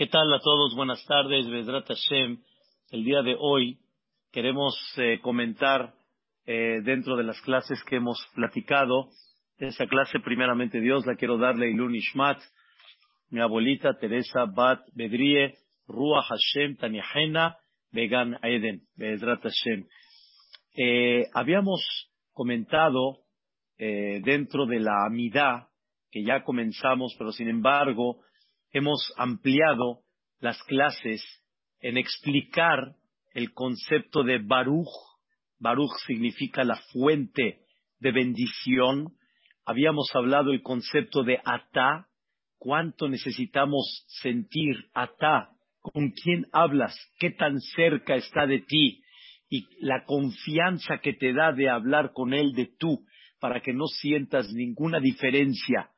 ¿Qué tal a todos? Buenas tardes, Bedrat Hashem. El día de hoy queremos eh, comentar eh, dentro de las clases que hemos platicado. Esa clase, primeramente Dios, la quiero darle Ilun Ishmat, mi abuelita Teresa Bat Bedrie, Ruach Hashem Taniahena, Vegan Eden, Bedrat Hashem. Eh, habíamos comentado dentro de la amidad que ya comenzamos, pero sin embargo hemos ampliado las clases en explicar el concepto de Baruch. Baruch significa la fuente de bendición. Habíamos hablado el concepto de Atá. ¿Cuánto necesitamos sentir Atá? ¿Con quién hablas? ¿Qué tan cerca está de ti? Y la confianza que te da de hablar con él de tú, para que no sientas ninguna diferencia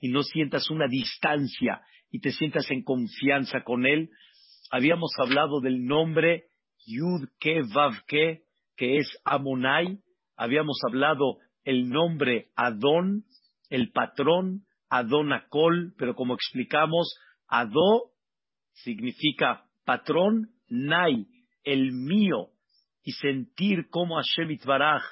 y no sientas una distancia y te sientas en confianza con él. Habíamos hablado del nombre Yud Ke Vav Ke, que es Amonai. Habíamos hablado el nombre Adón, el patrón, Adón Akol, pero como explicamos, Adó significa patrón, Nai, el mío, y sentir cómo Hashem Itbaraj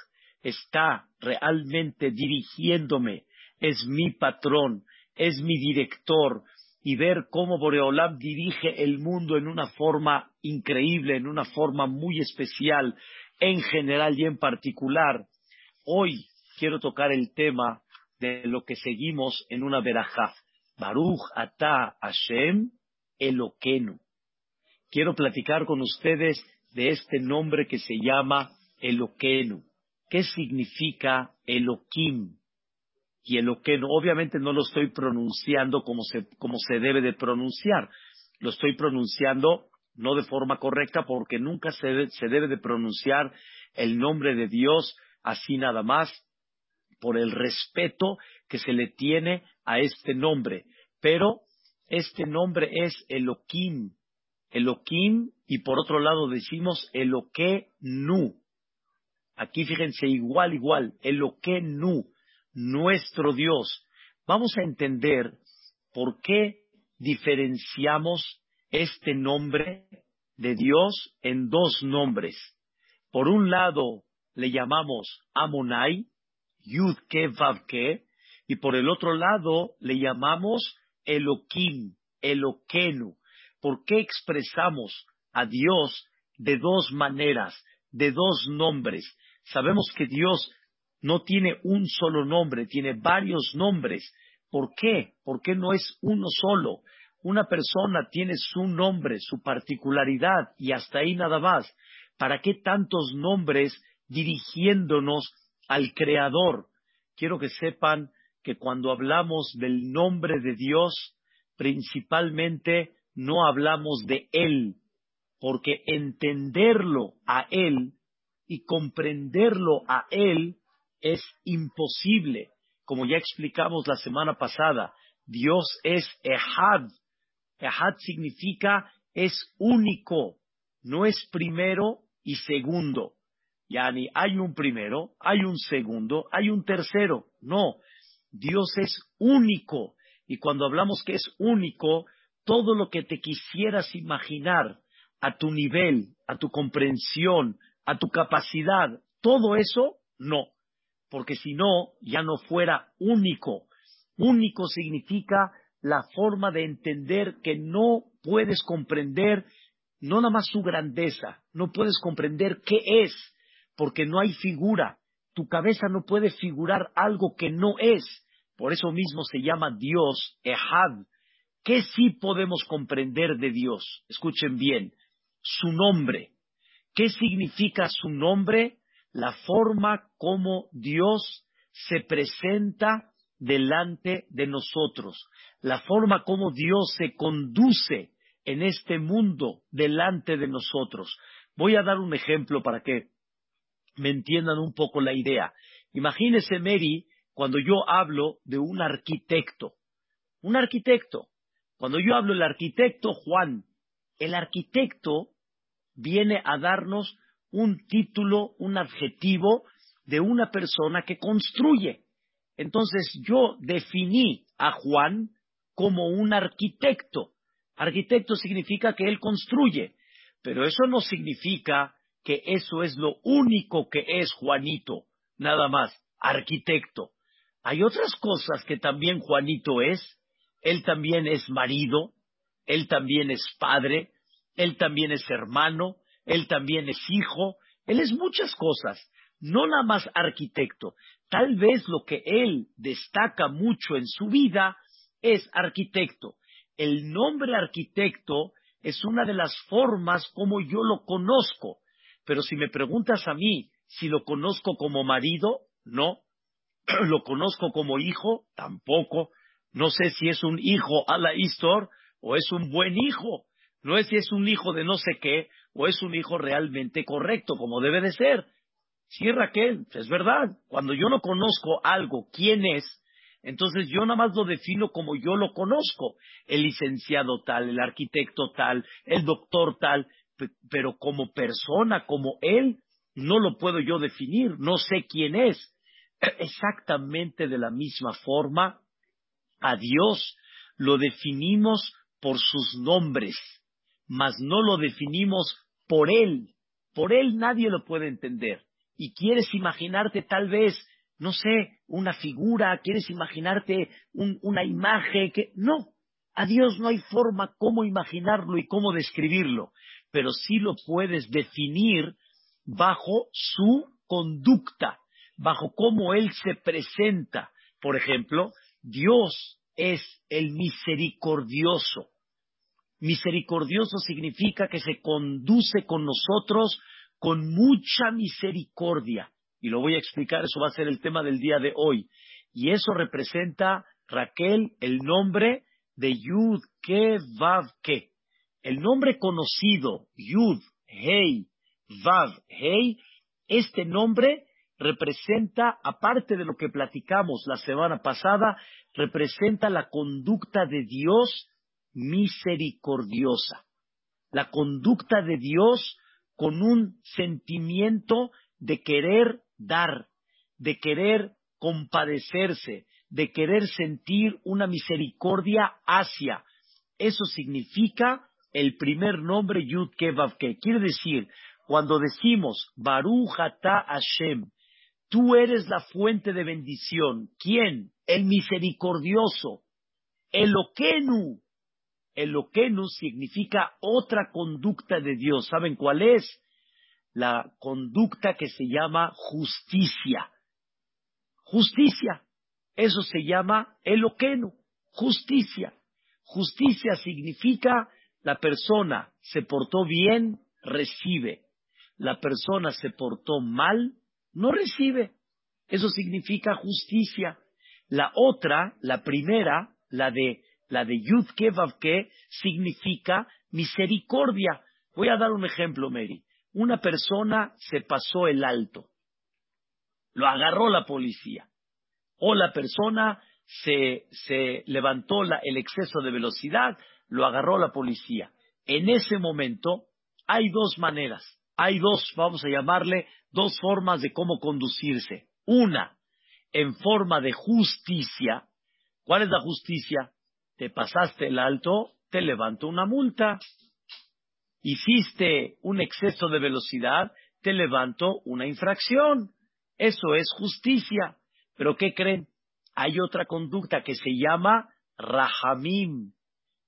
está realmente dirigiéndome, es mi patrón, es mi director, y ver cómo Boreolam dirige el mundo en una forma increíble, en una forma muy especial, en general y en particular. Hoy quiero tocar el tema de lo que seguimos en una verajá. Baruch Ata Hashem Eloquenu. Quiero platicar con ustedes de este nombre que se llama Eloquenu. ¿Qué significa Eloquim? Y el no, obviamente no lo estoy pronunciando como se, como se debe de pronunciar, lo estoy pronunciando no de forma correcta porque nunca se, se debe de pronunciar el nombre de Dios así nada más por el respeto que se le tiene a este nombre. Pero este nombre es Elohim, Elohim y por otro lado decimos nu. Aquí fíjense igual, igual, nu nuestro Dios. Vamos a entender por qué diferenciamos este nombre de Dios en dos nombres. Por un lado le llamamos Amonai, Yud Ke Vav y por el otro lado le llamamos Elohim, Eloquenu. ¿Por qué expresamos a Dios de dos maneras, de dos nombres? Sabemos que Dios no tiene un solo nombre, tiene varios nombres. ¿Por qué? ¿Por qué no es uno solo? Una persona tiene su nombre, su particularidad y hasta ahí nada más. ¿Para qué tantos nombres dirigiéndonos al Creador? Quiero que sepan que cuando hablamos del nombre de Dios, principalmente no hablamos de Él, porque entenderlo a Él y comprenderlo a Él es imposible. Como ya explicamos la semana pasada, Dios es Ehad. Ehad significa es único, no es primero y segundo. Yani hay un primero, hay un segundo, hay un tercero. No, Dios es único. Y cuando hablamos que es único, todo lo que te quisieras imaginar a tu nivel, a tu comprensión, a tu capacidad, todo eso, no porque si no, ya no fuera único. Único significa la forma de entender que no puedes comprender no nada más su grandeza, no puedes comprender qué es, porque no hay figura. Tu cabeza no puede figurar algo que no es. Por eso mismo se llama Dios, Ehad. ¿Qué sí podemos comprender de Dios? Escuchen bien, su nombre. ¿Qué significa su nombre? La forma como Dios se presenta delante de nosotros, la forma como Dios se conduce en este mundo delante de nosotros. Voy a dar un ejemplo para que me entiendan un poco la idea. Imagínese, Mary, cuando yo hablo de un arquitecto. Un arquitecto. Cuando yo hablo del arquitecto Juan, el arquitecto viene a darnos un título, un adjetivo de una persona que construye. Entonces yo definí a Juan como un arquitecto. Arquitecto significa que él construye, pero eso no significa que eso es lo único que es Juanito, nada más, arquitecto. Hay otras cosas que también Juanito es. Él también es marido, él también es padre, él también es hermano, él también es hijo, él es muchas cosas, no nada más arquitecto. Tal vez lo que él destaca mucho en su vida es arquitecto. El nombre arquitecto es una de las formas como yo lo conozco. Pero si me preguntas a mí si lo conozco como marido, no. ¿Lo conozco como hijo? Tampoco. No sé si es un hijo a la Istor o es un buen hijo. No es si es un hijo de no sé qué o es un hijo realmente correcto, como debe de ser. Sí, Raquel, es verdad. Cuando yo no conozco algo, quién es, entonces yo nada más lo defino como yo lo conozco. El licenciado tal, el arquitecto tal, el doctor tal, pero como persona, como él, no lo puedo yo definir, no sé quién es. Exactamente de la misma forma, a Dios lo definimos por sus nombres, mas no lo definimos por Él. Por Él nadie lo puede entender. Y quieres imaginarte tal vez, no sé, una figura, quieres imaginarte una imagen que... No, a Dios no hay forma cómo imaginarlo y cómo describirlo, pero sí lo puedes definir bajo su conducta, bajo cómo Él se presenta. Por ejemplo, Dios es el misericordioso. Misericordioso significa que se conduce con nosotros con mucha misericordia. Y lo voy a explicar, eso va a ser el tema del día de hoy. Y eso representa, Raquel, el nombre de Yud Ke Vav Ke. El nombre conocido, Yud Hei Vav Hei, este nombre representa, aparte de lo que platicamos la semana pasada, representa la conducta de Dios misericordiosa. La conducta de Dios con un sentimiento de querer dar, de querer compadecerse, de querer sentir una misericordia hacia. Eso significa el primer nombre Yud Kevav Quiere decir, cuando decimos Baruch Ata Hashem, tú eres la fuente de bendición. ¿Quién? El misericordioso. Eloquenu. Eloquenu significa otra conducta de Dios. ¿Saben cuál es? La conducta que se llama justicia. Justicia. Eso se llama Eloquenu. Justicia. Justicia significa la persona se portó bien, recibe la persona se portó mal, no recibe. Eso significa justicia. La otra, la primera, la de la de Yud Kevavke, significa misericordia. Voy a dar un ejemplo, Mary. Una persona se pasó el alto, lo agarró la policía, o la persona se, se levantó el exceso de velocidad, lo agarró la policía. En ese momento hay dos maneras hay dos, vamos a llamarle, dos formas de cómo conducirse. Una, en forma de justicia. ¿Cuál es la justicia? Te pasaste el alto, te levanto una multa. Hiciste un exceso de velocidad, te levanto una infracción. Eso es justicia. Pero ¿qué creen? Hay otra conducta que se llama rahamim,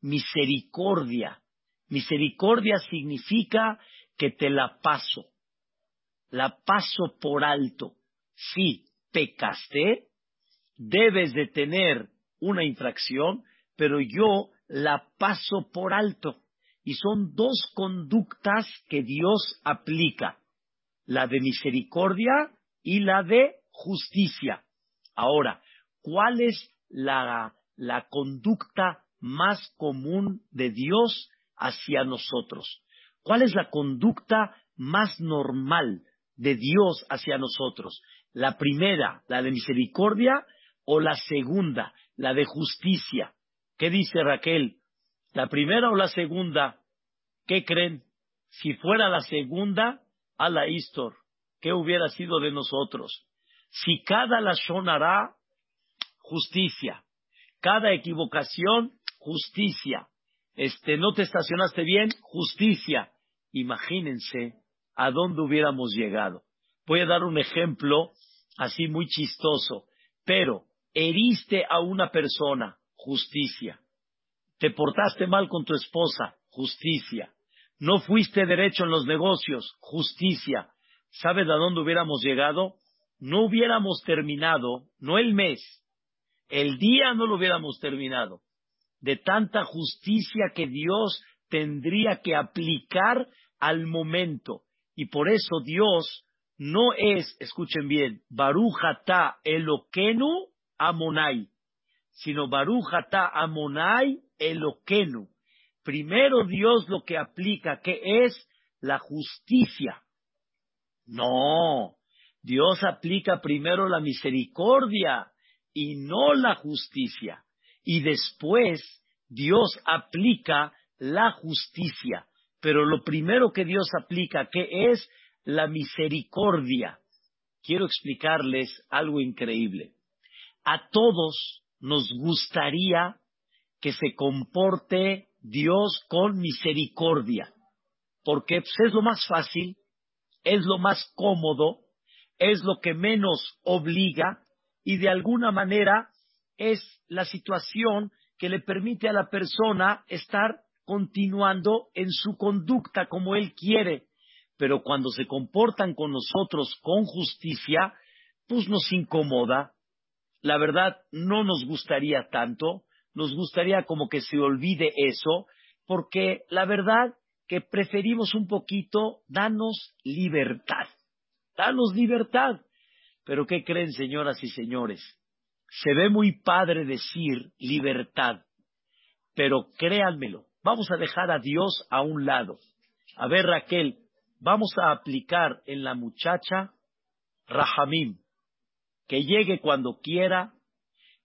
misericordia. Misericordia significa que te la paso. La paso por alto. Si pecaste, debes de tener una infracción, pero yo la paso por alto. Y son dos conductas que Dios aplica, la de misericordia y la de justicia. Ahora, ¿cuál es la, conducta más común de Dios hacia nosotros? ¿Cuál es la conducta más normal de Dios hacia nosotros? ¿La primera, la de misericordia, o la segunda, la de justicia? ¿Qué dice Raquel? ¿La primera o la segunda? ¿Qué creen? Si fuera la segunda, a la Istor, ¿qué hubiera sido de nosotros? Si cada la justicia. Cada equivocación, justicia. este, no te estacionaste bien, justicia. Imagínense a dónde hubiéramos llegado. Voy a dar un ejemplo así muy chistoso, pero heriste a una persona, justicia. Te portaste mal con tu esposa, justicia. No fuiste derecho en los negocios, justicia. ¿Sabes a dónde hubiéramos llegado? No hubiéramos terminado, no el mes, el día no lo hubiéramos terminado, de tanta justicia que Dios tendría que aplicar al momento. Y por eso Dios no es, escuchen bien, Barujata Eloquenu Amonai, sino Barujata Amonai Eloquenu. Primero Dios lo que aplica, que es la justicia. No, Dios aplica primero la misericordia y no la justicia. Y después Dios aplica la justicia. Pero lo primero que Dios aplica, que es la misericordia. Quiero explicarles algo increíble. A todos nos gustaría que se comporte Dios con misericordia, porque pues, es lo más fácil, es lo más cómodo, es lo que menos obliga y de alguna manera es la situación que le permite a la persona estar continuando en su conducta como él quiere. Pero cuando se comportan con nosotros con justicia, pues nos incomoda. La verdad, no nos gustaría tanto, nos gustaría como que se olvide eso, porque la verdad que preferimos un poquito danos libertad. Danos libertad. Pero ¿qué creen, señoras y señores? Se ve muy padre decir libertad, pero créanmelo, vamos a dejar a Dios a un lado. A ver, Raquel, vamos a aplicar en la muchacha Rahamim, que llegue cuando quiera,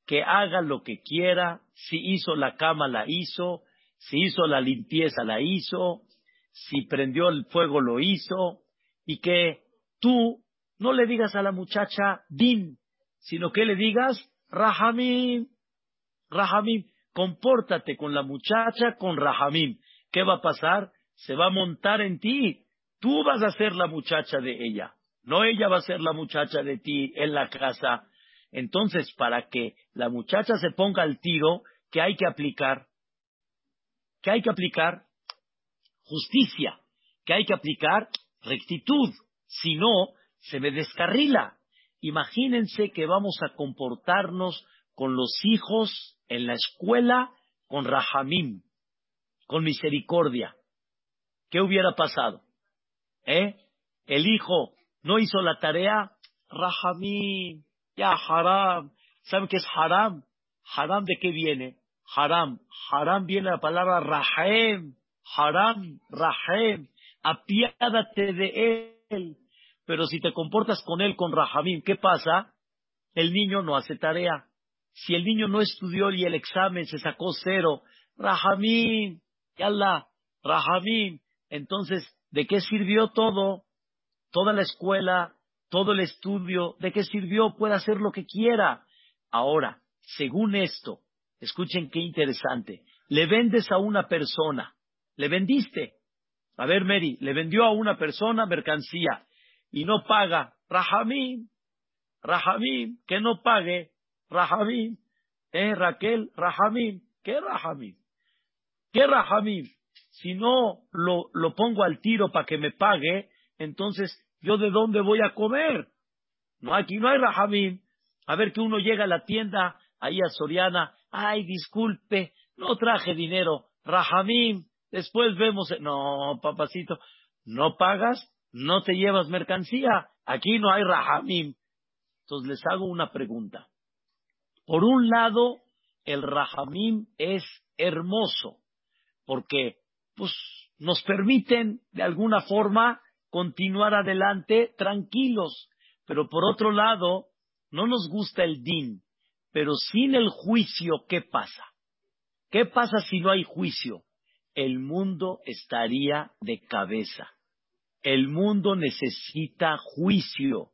que haga lo que quiera, si hizo la cama la hizo, si hizo la limpieza la hizo, si prendió el fuego lo hizo, y que tú no le digas a la muchacha din, sino que le digas rahamim, rahamim, compórtate con la muchacha con rahamim. ¿Qué va a pasar? Se va a montar en ti. Tú vas a ser la muchacha de ella, no ella va a ser la muchacha de ti en la casa. Entonces, para que la muchacha se ponga al tiro, ¿qué hay que aplicar? ¿Qué hay que aplicar? Justicia. ¿Qué hay que aplicar? Rectitud. Si no, se me descarrila. Imagínense que vamos a comportarnos con los hijos en la escuela con rahamim, con misericordia. ¿Qué hubiera pasado? ¿Eh? El hijo no hizo la tarea, rahamim, ya haram. ¿Saben qué es haram? Haram de qué viene? Haram. Haram viene la palabra rahem. Haram, rahem. Apiádate de él. Pero si te comportas con él con Rahamim, ¿qué pasa? El niño no hace tarea. Si el niño no estudió y el examen se sacó cero, Rahamim, Allah, Rahamim. Entonces, ¿de qué sirvió todo? Toda la escuela, todo el estudio, ¿de qué sirvió? Puede hacer lo que quiera. Ahora, según esto, escuchen qué interesante, le vendes a una persona, le vendiste. A ver, Mary, le vendió a una persona mercancía y no paga, Rahamim, Rahamim, que no pague, Rahamim, eh, Raquel, Rahamim, ¿qué Rahamim? ¿Qué Rahamim? Si no lo, lo pongo al tiro para que me pague, entonces, ¿yo de dónde voy a comer? No, aquí no hay Rahamim. A ver que uno llega a la tienda, ahí a Soriana, ay, disculpe, no traje dinero, Rahamim, después vemos, no, papacito, no pagas, no te llevas mercancía, aquí no hay rahamim. Entonces les hago una pregunta. Por un lado, el rahamim es hermoso, porque pues, nos permiten de alguna forma continuar adelante tranquilos, pero por otro lado, no nos gusta el din, pero sin el juicio, ¿qué pasa? ¿Qué pasa si no hay juicio? El mundo estaría de cabeza. El mundo necesita juicio,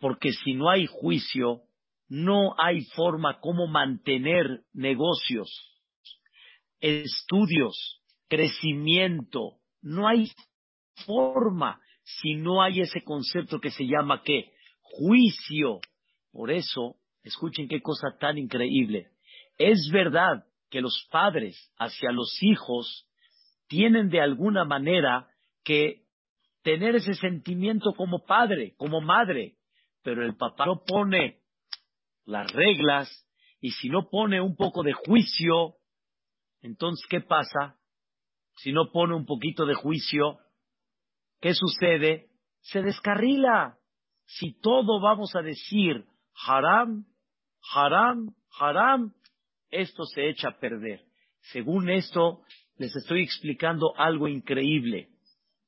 porque si no hay juicio, no hay forma como mantener negocios, estudios, crecimiento, no hay forma si no hay ese concepto que se llama qué? Juicio. Por eso, escuchen qué cosa tan increíble. Es verdad que los padres hacia los hijos tienen de alguna manera que tener ese sentimiento como padre, como madre, pero el papá no pone las reglas y si no pone un poco de juicio, entonces ¿qué pasa? Si no pone un poquito de juicio, ¿qué sucede? Se descarrila. Si todo vamos a decir haram, haram, haram, esto se echa a perder. Según esto, les estoy explicando algo increíble.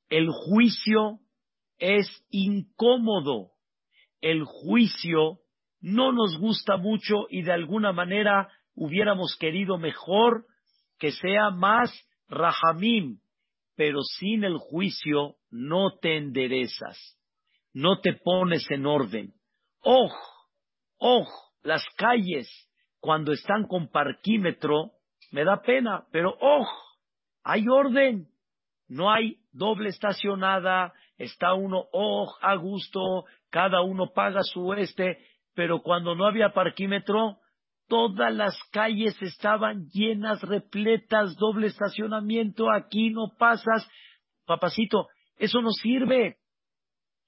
El juicio es incómodo. El juicio no nos gusta mucho y de alguna manera hubiéramos querido mejor que sea más rahamim, pero sin el juicio no te enderezas, no te pones en orden. ¡Oh! ¡Oh! Las calles, cuando están con parquímetro, me da pena, pero ¡oh! Hay orden, no hay doble estacionada, está uno oh, a gusto, cada uno paga su este, pero cuando no había parquímetro, todas las calles estaban llenas, repletas, doble estacionamiento, aquí no pasas. Papacito, eso no sirve,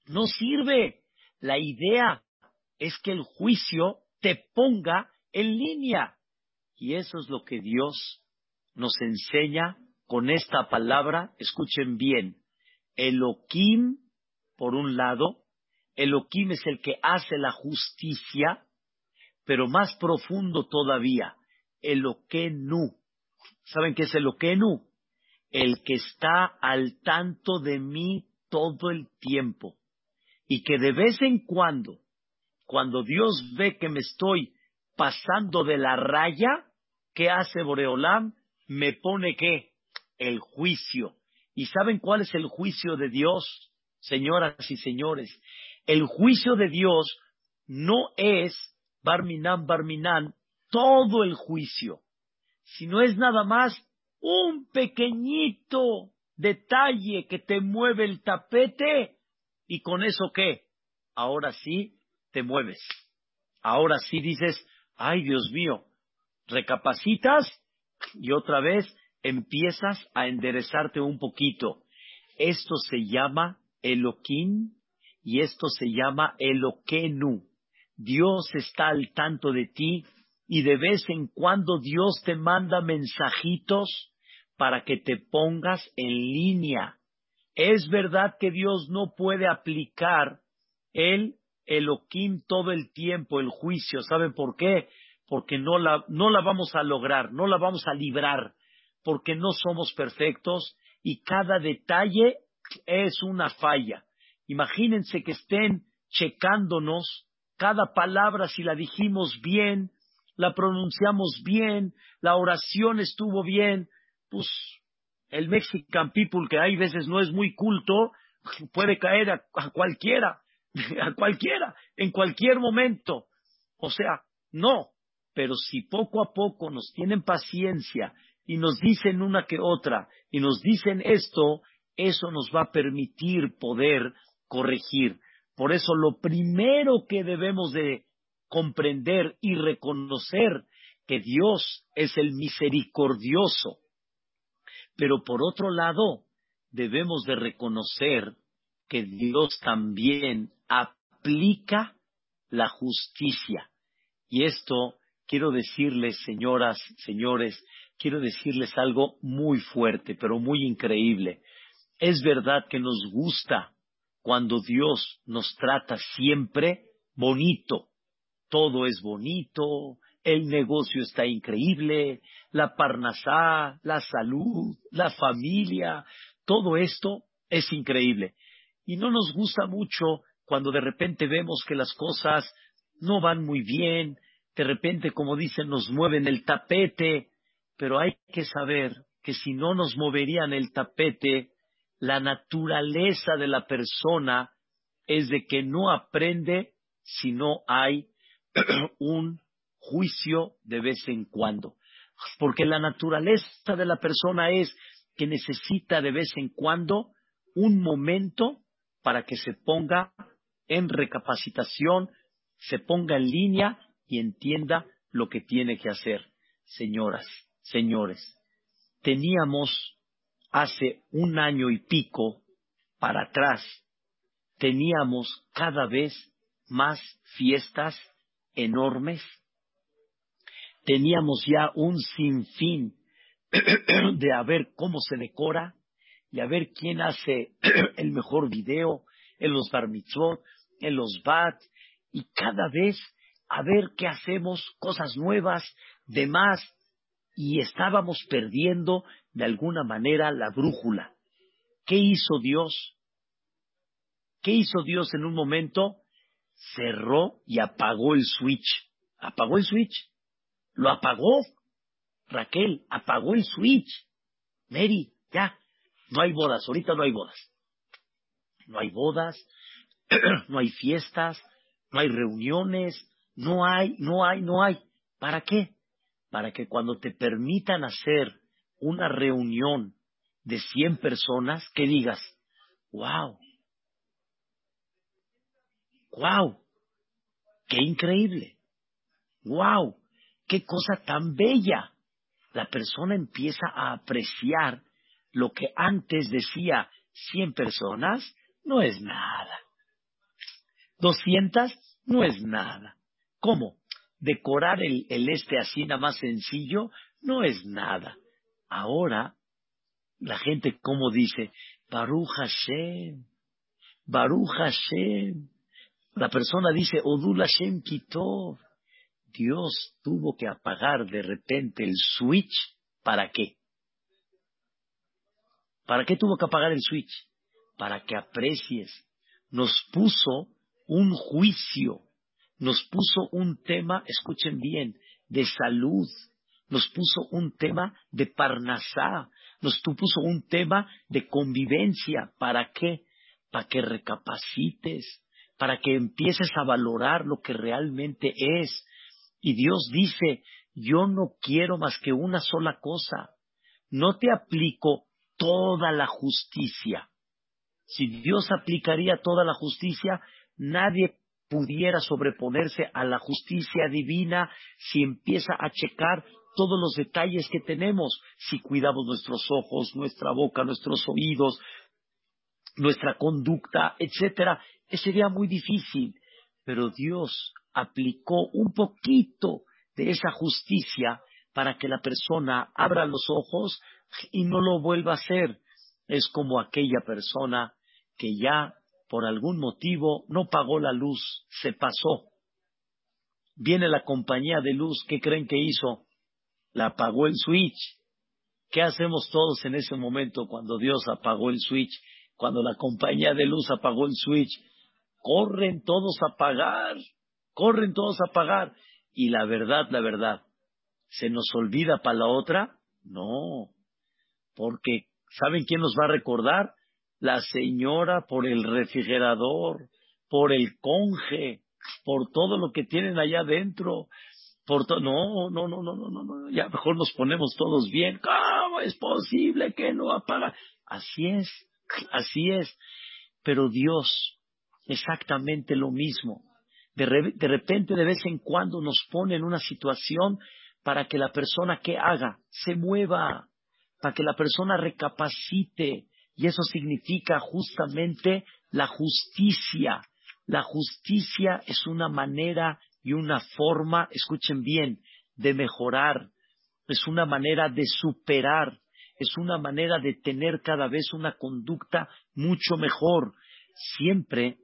no sirve. La idea es que el juicio te ponga en línea. Y eso es lo que Dios nos enseña con esta palabra. Escuchen bien. Elohim, por un lado, Elohim es el que hace la justicia, pero más profundo todavía, Eloquenu. ¿Saben qué es Eloquenu? El que está al tanto de mí todo el tiempo. Y que de vez en cuando, cuando Dios ve que me estoy pasando de la raya, ¿qué hace Boreolam? Me pone qué? El juicio. ¿Y saben cuál es el juicio de Dios, señoras y señores? El juicio de Dios no es Barminan, Barminan, todo el juicio, sino es nada más un pequeñito detalle que te mueve el tapete y con eso qué? Ahora sí te mueves. Ahora sí dices, ay Dios mío, recapacitas y otra vez empiezas a enderezarte un poquito. Esto se llama Elohim y esto se llama Eloquenu. Dios está al tanto de ti y de vez en cuando Dios te manda mensajitos para que te pongas en línea. Es verdad que Dios no puede aplicar el Elohim todo el tiempo, el juicio. ¿Saben por qué? Porque no la, no la vamos a lograr, no la vamos a librar, porque no somos perfectos y cada detalle es una falla. Imagínense que estén checándonos cada palabra si la dijimos bien, la pronunciamos bien, la oración estuvo bien, pues el Mexican people que hay veces no es muy culto, puede caer a, cualquiera, a cualquiera, en cualquier momento. O sea, no, pero si poco a poco nos tienen paciencia y nos dicen una que otra y nos dicen esto, eso nos va a permitir poder corregir. Por eso lo primero que debemos de comprender y reconocer que Dios es el misericordioso. Pero por otro lado, debemos de reconocer que Dios también aplica la justicia. Y esto quiero decirles, señoras, señores, quiero decirles algo muy fuerte, pero muy increíble. Es verdad que nos gusta cuando Dios nos trata siempre bonito. Todo es bonito, el negocio está increíble, la parnasá, la salud, la familia, todo esto es increíble. Y no nos gusta mucho cuando de repente vemos que las cosas no van muy bien, de repente, como dicen, nos mueven el tapete, pero hay que saber que si no nos moverían el tapete, la naturaleza de la persona es de que no aprende si no hay un juicio de vez en cuando. Porque la naturaleza de la persona es que necesita de vez en cuando un momento para que se ponga en recapacitación, se ponga en línea y entienda lo que tiene que hacer. Señoras, señores, teníamos hace un año y pico para atrás, teníamos cada vez más fiestas enormes, teníamos ya un sinfín de a ver cómo se decora y a ver quién hace el mejor video en los bar mitzvot, en los bat, y cada vez a ver qué hacemos, cosas nuevas, demás, y estábamos perdiendo de alguna manera la brújula. ¿Qué hizo Dios? ¿Qué hizo Dios en un momento? Cerró y apagó el switch. Apagó el switch. Lo apagó. Raquel, apagó el switch. Mary, ya, no hay bodas, ahorita no hay bodas. No hay bodas, no hay fiestas, no hay reuniones, no hay, no hay, no hay. ¿Para qué? Para que cuando te permitan hacer una reunión de 100 personas, que digas, wow, wow, qué increíble, wow, qué cosa tan bella. La persona empieza a apreciar lo que antes decía 100 personas, no es nada. 200 no es nada. ¿Cómo? Decorar el, este así nada más sencillo no es nada. Ahora, la gente, como dice, Baruch Hashem, Baruch Hashem. La persona dice, Odul Hashem Kitov. Dios tuvo que apagar de repente el switch. ¿Para qué? ¿Para qué tuvo que apagar el switch? Para que aprecies. Nos puso un juicio, nos puso un tema, escuchen bien, de salud, nos puso un tema de parnasá, nos puso un tema de convivencia. ¿Para qué? Para que recapacites, para que empieces a valorar lo que realmente es. Y Dios dice, yo no quiero más que una sola cosa. No te aplico toda la justicia. Si Dios aplicaría toda la justicia, nadie pudiera sobreponerse a la justicia divina si empieza a checar todos los detalles que tenemos, si cuidamos nuestros ojos, nuestra boca, nuestros oídos, nuestra conducta, etcétera, sería muy difícil. Pero Dios aplicó un poquito de esa justicia para que la persona abra los ojos y no lo vuelva a hacer. Es como aquella persona que ya por algún motivo no pagó la luz, se pasó. Viene la compañía de luz, ¿qué creen que hizo? La apagó el switch. ¿Qué hacemos todos en ese momento cuando Dios apagó el switch? Cuando la compañía de luz apagó el switch. Corren todos a pagar, corren todos a pagar. Y la verdad, la verdad, ¿se nos olvida para la otra? No, porque ¿saben quién nos va a recordar? la señora por el refrigerador, por el conge, por todo lo que tienen allá adentro. Por no, no, no, no, no, no, no, ya mejor nos ponemos todos bien. ¿Cómo es posible que no apaga? Así es, así es. Pero Dios, exactamente lo mismo. De, repente, de vez en cuando, nos pone en una situación para que la persona que haga se mueva, para que la persona recapacite, y eso significa justamente la justicia. La justicia es una manera y una forma, escuchen bien, de mejorar. Es una manera de superar. Es una manera de tener cada vez una conducta mucho mejor. Siempre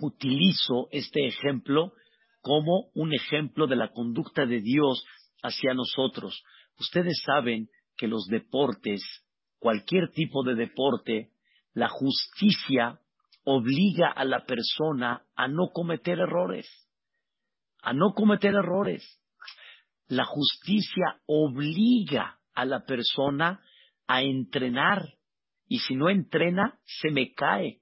utilizo este ejemplo como un ejemplo de la conducta de Dios hacia nosotros. Ustedes saben que los deportes cualquier tipo de deporte, la justicia obliga a la persona a no cometer errores, a no cometer errores. La justicia obliga a la persona a entrenar y si no entrena, se me cae.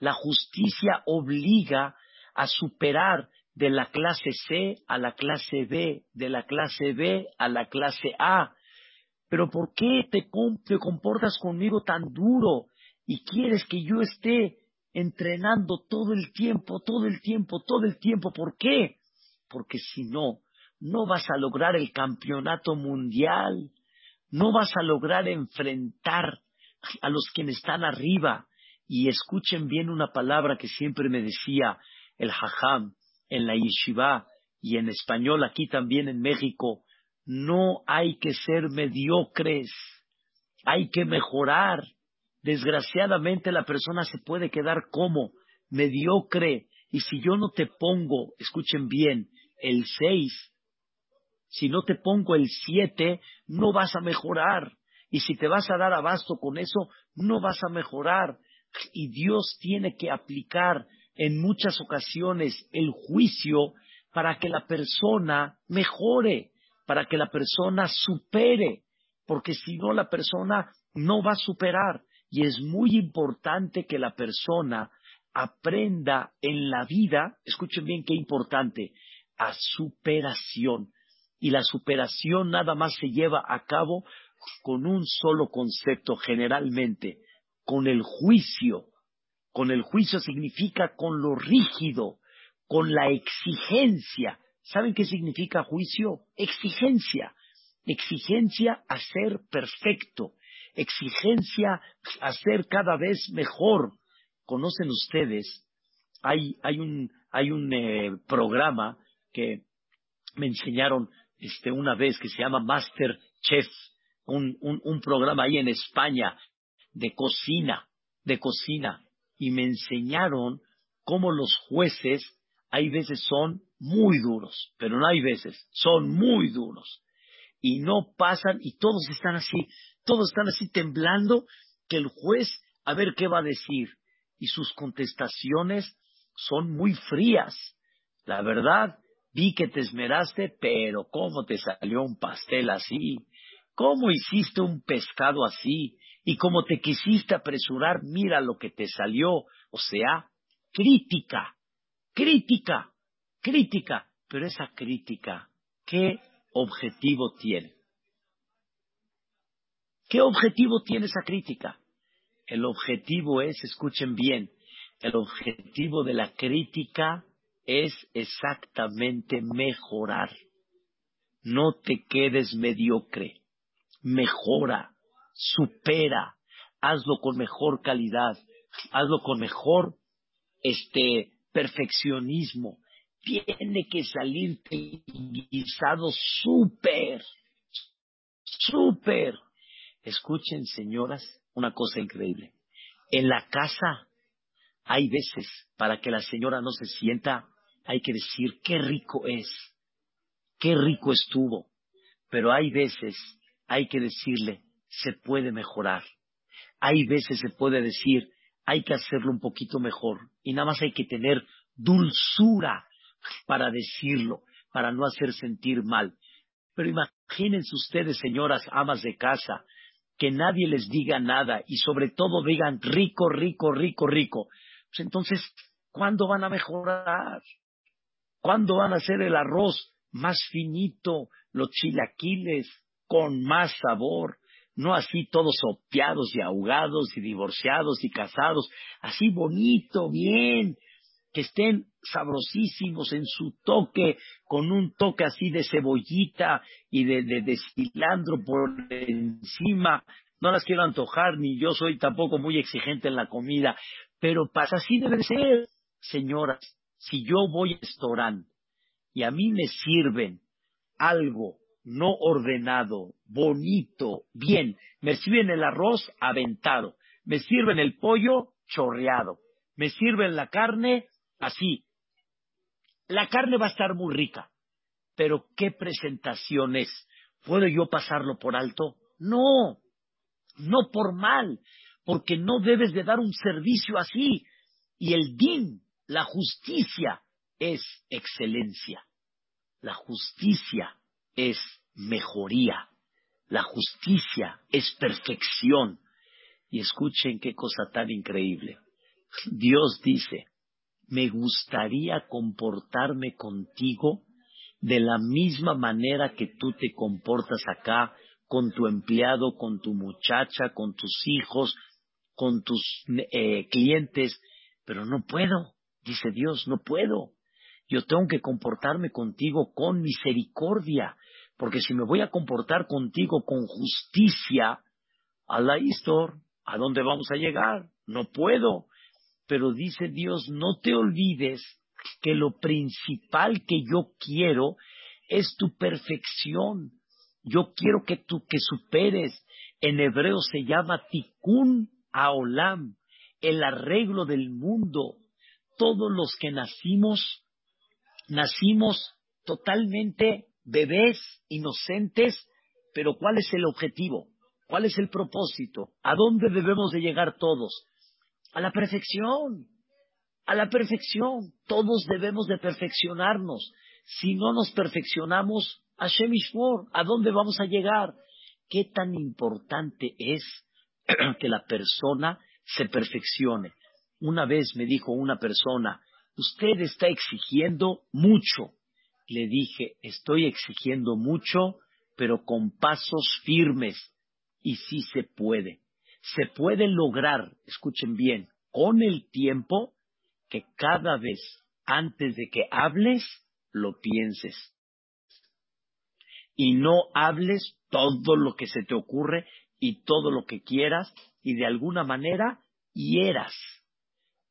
La justicia obliga a superar de la clase C a la clase B, de la clase B a la clase A. pero ¿por qué te, comportas conmigo tan duro y quieres que yo esté entrenando todo el tiempo, todo el tiempo, todo el tiempo? ¿Por qué? Porque si no, no vas a lograr el campeonato mundial, no vas a lograr enfrentar a los quienes están arriba. Y escuchen bien una palabra que siempre me decía el hajam en la yeshiva y en español aquí también en México, no hay que ser mediocres, hay que mejorar. Desgraciadamente la persona se puede quedar como mediocre y si yo no te pongo, escuchen bien, el seis, si no te pongo el siete, no vas a mejorar. Y si te vas a dar abasto con eso, no vas a mejorar. Y Dios tiene que aplicar en muchas ocasiones el juicio para que la persona mejore, para que la persona supere, porque si no la persona no va a superar. Y es muy importante que la persona aprenda en la vida, escuchen bien qué importante, a superación. Y la superación nada más se lleva a cabo con un solo concepto generalmente, con el juicio. Con el juicio significa con lo rígido, con la exigencia. ¿Saben qué significa juicio? Exigencia. Exigencia a ser perfecto. Exigencia a ser cada vez mejor. ¿Conocen ustedes? Hay, un, hay un eh, programa que me enseñaron este, una vez que se llama Master Chef, un, un programa ahí en España de cocina, de cocina, y me enseñaron cómo los jueces hay veces son muy duros, pero no hay veces, son muy duros. Y no pasan y todos están así, todos están así temblando que el juez a ver qué va a decir. Y sus contestaciones son muy frías. La verdad, vi que te esmeraste, pero ¿cómo te salió un pastel así? ¿Cómo hiciste un pescado así? Y cómo te quisiste apresurar, mira lo que te salió. O sea, crítica, crítica, crítica. Pero esa crítica, ¿qué objetivo tiene? ¿Qué objetivo tiene esa crítica? El objetivo es, escuchen bien, el objetivo de la crítica es exactamente mejorar. No te quedes mediocre. Mejora, supera, hazlo con mejor calidad, hazlo con mejor este perfeccionismo. Tiene que salirte guisado súper, súper. Escuchen, señoras, una cosa increíble. En la casa hay veces, para que la señora no se sienta, hay que decir qué rico es, qué rico estuvo. Pero hay veces, hay que decirle, se puede mejorar. Hay veces se puede decir, hay que hacerlo un poquito mejor. Y nada más hay que tener dulzura para decirlo, para no hacer sentir mal. Pero imagínense ustedes, señoras amas de casa, que nadie les diga nada y sobre todo digan rico, rico, rico, rico. Pues entonces, ¿cuándo van a mejorar? ¿Cuándo van a hacer el arroz más finito, los chilaquiles con más sabor? No así todos opiados y ahogados y divorciados y casados, así bonito, bien, que estén sabrosísimos en su toque, con un toque así de cebollita y de, de, de, cilantro por encima. No las quiero antojar, ni yo soy tampoco muy exigente en la comida, pero pasa así debe ser, señoras. Si yo voy a restaurante y a mí me sirven algo no ordenado, bonito, bien, me sirven el arroz aventado, me sirven el pollo chorreado, me sirven la carne así. La carne va a estar muy rica, pero ¿qué presentación es? ¿Puedo yo pasarlo por alto? No, no por mal, porque no debes de dar un servicio así. Y el din, la justicia, es excelencia. La justicia es mejoría. La justicia es perfección. Y escuchen qué cosa tan increíble. Dios dice, me gustaría comportarme contigo de la misma manera que tú te comportas acá con tu empleado, con tu muchacha, con tus hijos, con tus eh, clientes, pero no puedo, dice Dios, no puedo. Yo tengo que comportarme contigo con misericordia, porque si me voy a comportar contigo con justicia, a la histor, ¿a dónde vamos a llegar? No puedo. Pero dice Dios, no te olvides que lo principal que yo quiero es tu perfección. Yo quiero que tú que superes. En hebreo se llama tikkun aolam, el arreglo del mundo. Todos los que nacimos, nacimos totalmente bebés, inocentes, pero ¿cuál es el objetivo? ¿Cuál es el propósito? ¿A dónde debemos de llegar todos? A la perfección, a la perfección. Todos debemos de perfeccionarnos. Si no nos perfeccionamos, Hashem Ishmor, ¿a dónde vamos a llegar? ¿Qué tan importante es que la persona se perfeccione? Una vez me dijo una persona, usted está exigiendo mucho le dije, estoy exigiendo mucho, pero con pasos firmes. Y sí se puede. Se puede lograr, escuchen bien, con el tiempo que cada vez antes de que hables, lo pienses. Y no hables todo lo que se te ocurre y todo lo que quieras y de alguna manera hieras,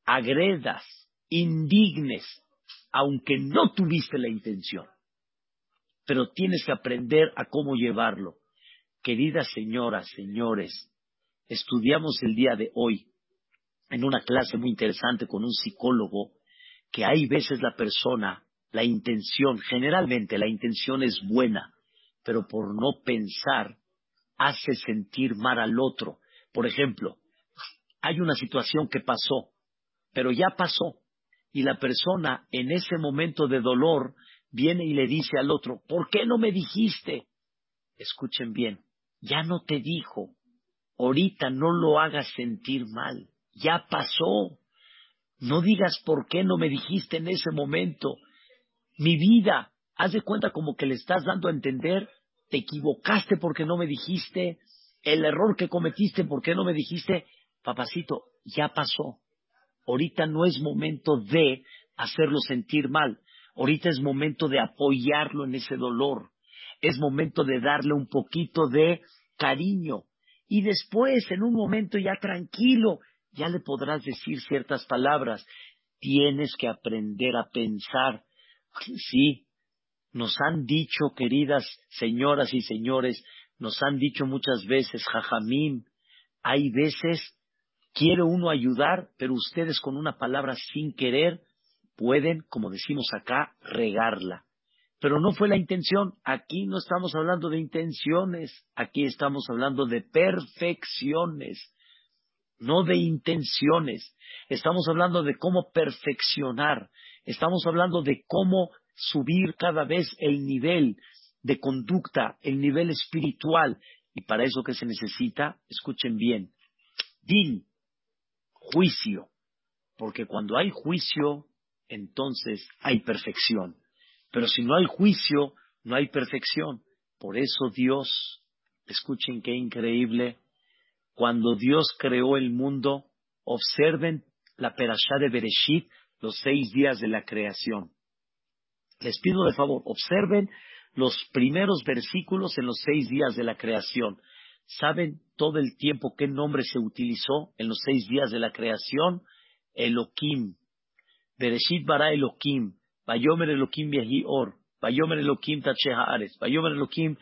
agredas, indignes aunque no tuviste la intención. Pero tienes que aprender a cómo llevarlo. Queridas señoras, señores, estudiamos el día de hoy en una clase muy interesante con un psicólogo que hay veces la persona, la intención, generalmente la intención es buena, pero por no pensar hace sentir mal al otro. Por ejemplo, hay una situación que pasó, pero ya pasó y la persona en ese momento de dolor viene y le dice al otro, ¿por qué no me dijiste? Escuchen bien, ya no te dijo, ahorita no lo hagas sentir mal, ya pasó. No digas por qué no me dijiste en ese momento. Mi vida, haz de cuenta como que le estás dando a entender, te equivocaste porque no me dijiste, el error que cometiste porque no me dijiste, papacito, ya pasó. Ahorita no es momento de hacerlo sentir mal. Ahorita es momento de apoyarlo en ese dolor. Es momento de darle un poquito de cariño. Y después, en un momento ya tranquilo, ya le podrás decir ciertas palabras. Tienes que aprender a pensar. Sí, nos han dicho, queridas señoras y señores, nos han dicho muchas veces, jajamín, hay veces quiere uno ayudar, pero ustedes con una palabra sin querer pueden, como decimos acá, regarla. Pero no fue la intención. Aquí no estamos hablando de intenciones, aquí estamos hablando de perfecciones, no de intenciones. Estamos hablando de cómo perfeccionar, estamos hablando de cómo subir cada vez el nivel de conducta, el nivel espiritual. Y para eso que se necesita, escuchen bien, din, juicio, porque cuando hay juicio, entonces hay perfección. Pero si no hay juicio, no hay perfección. Por eso Dios, escuchen qué increíble, cuando Dios creó el mundo, observen la perashá de Bereshit, los seis días de la creación. Les pido de favor, observen los primeros versículos en los seis días de la creación. ¿Saben todo el tiempo qué nombre se utilizó en los seis días de la creación? Elohim. Bereshit bara Elohim. Bayomer Elohim Yehi Or. Bayomer Elohim Tache Haares. Bayomer Elohim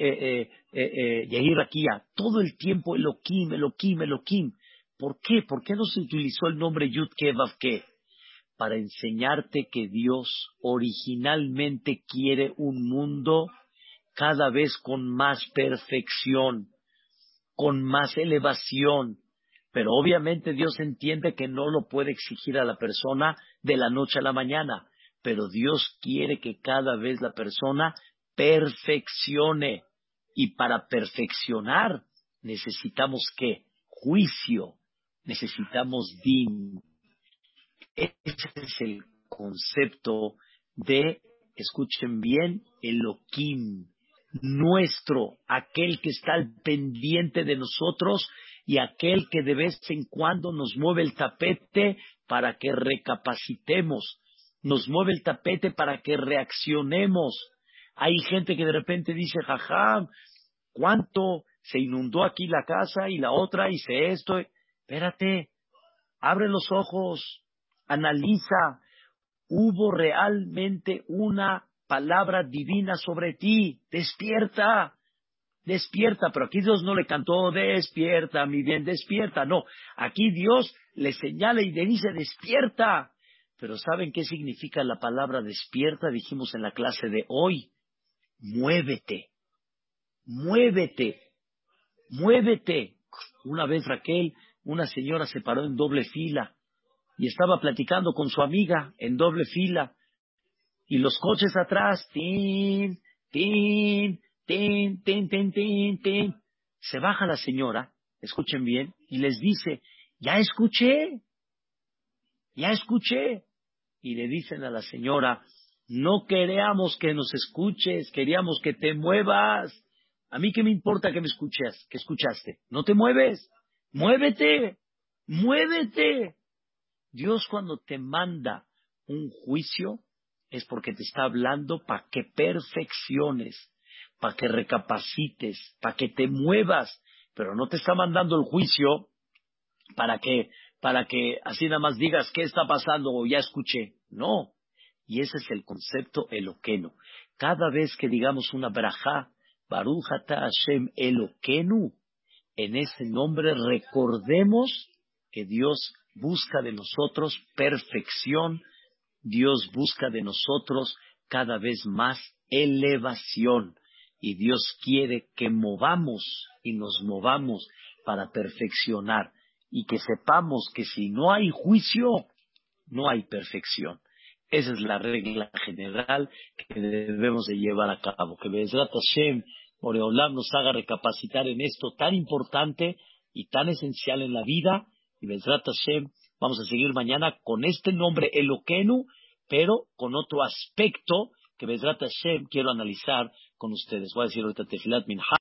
eh, eh, eh, Rakia. Todo el tiempo Elohim, Elohim, Elohim. ¿Por qué? ¿Por qué no se utilizó el nombre Yud Ke Para enseñarte que Dios originalmente quiere un mundo cada vez con más perfección con más elevación. Pero obviamente Dios entiende que no lo puede exigir a la persona de la noche a la mañana, pero Dios quiere que cada vez la persona perfeccione. Y para perfeccionar necesitamos qué? Juicio, necesitamos din. Ese es el concepto de, escuchen bien, Elohim, nuestro, aquel que está al pendiente de nosotros y aquel que de vez en cuando nos mueve el tapete para que recapacitemos, nos mueve el tapete para que reaccionemos. Hay gente que de repente dice, jajam, ¿cuánto se inundó aquí la casa y la otra hice esto? Espérate, abre los ojos, analiza, hubo realmente una palabra divina sobre ti, despierta, despierta, pero aquí Dios no le cantó, despierta, mi bien, despierta, no, aquí Dios le señala y le dice, despierta. Pero ¿saben qué significa la palabra despierta? Dijimos en la clase de hoy, muévete, muévete, muévete. Una vez Raquel, una señora se paró en doble fila y estaba platicando con su amiga en doble fila y los coches atrás, tin, tin, tin, tin, tin, tin, tin. Se baja la señora, escuchen bien, y les dice, ya escuché, ya escuché. Y le dicen a la señora, no queríamos que nos escuches, queríamos que te muevas. A mí qué me importa que me escuches, que escuchaste. No te mueves, muévete, muévete. Dios cuando te manda un juicio es porque te está hablando para que perfecciones, para que recapacites, para que te muevas, pero no te está mandando el juicio para que, para que así nada más digas qué está pasando o ya escuché. No. Y ese es el concepto eloqueno. Cada vez que digamos una braja, Barujata Hashem Eloquenu, en ese nombre recordemos que Dios busca de nosotros perfección, Dios busca de nosotros cada vez más elevación y Dios quiere que movamos y nos movamos para perfeccionar y que sepamos que si no hay juicio, no hay perfección. Esa es la regla general que debemos de llevar a cabo. Que Bezrat Hashem, Oreolam, nos haga recapacitar en esto tan importante y tan esencial en la vida y Bezrat Hashem, vamos a seguir mañana con este nombre Eloquenu, pero con otro aspecto que Hashem quiero analizar con ustedes. Voy a decir ahorita Tefilat Minha.